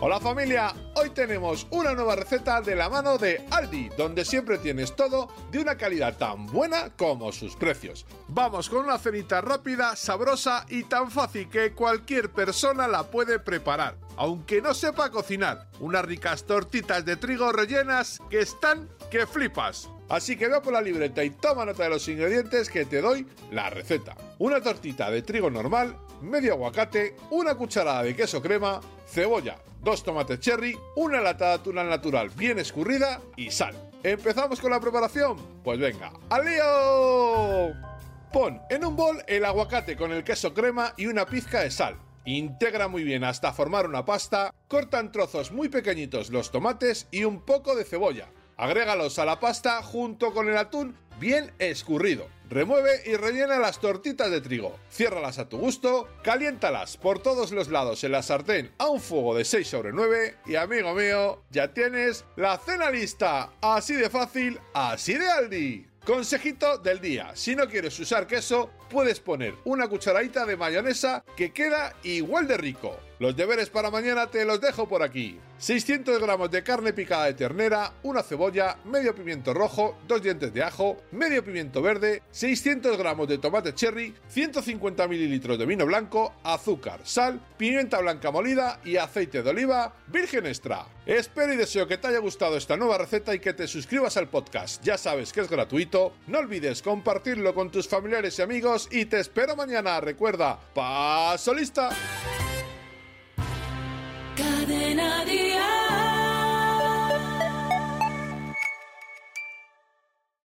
Hola familia, hoy tenemos una nueva receta de la mano de Aldi, donde siempre tienes todo de una calidad tan buena como sus precios. Vamos con una cenita rápida, sabrosa y tan fácil que cualquier persona la puede preparar, aunque no sepa cocinar. Unas ricas tortitas de trigo rellenas que están que flipas. Así que ve por la libreta y toma nota de los ingredientes que te doy la receta. Una tortita de trigo normal, medio aguacate, una cucharada de queso crema, cebolla, dos tomates cherry, una lata de atún natural bien escurrida y sal. ¿Empezamos con la preparación? Pues venga, ¡al lío! Pon en un bol el aguacate con el queso crema y una pizca de sal. Integra muy bien hasta formar una pasta, corta en trozos muy pequeñitos los tomates y un poco de cebolla. Agrégalos a la pasta junto con el atún bien escurrido. Remueve y rellena las tortitas de trigo. Ciérralas a tu gusto, caliéntalas por todos los lados en la sartén a un fuego de 6 sobre 9 y amigo mío, ya tienes la cena lista. Así de fácil, así de Aldi. Consejito del día, si no quieres usar queso, puedes poner una cucharadita de mayonesa que queda igual de rico. Los deberes para mañana te los dejo por aquí. 600 gramos de carne picada de ternera, una cebolla, medio pimiento rojo, dos dientes de ajo, medio pimiento verde, 600 gramos de tomate cherry, 150 mililitros de vino blanco, azúcar, sal, pimienta blanca molida y aceite de oliva virgen extra. Espero y deseo que te haya gustado esta nueva receta y que te suscribas al podcast. Ya sabes que es gratuito, no olvides compartirlo con tus familiares y amigos y te espero mañana. Recuerda, paso lista. Cadena.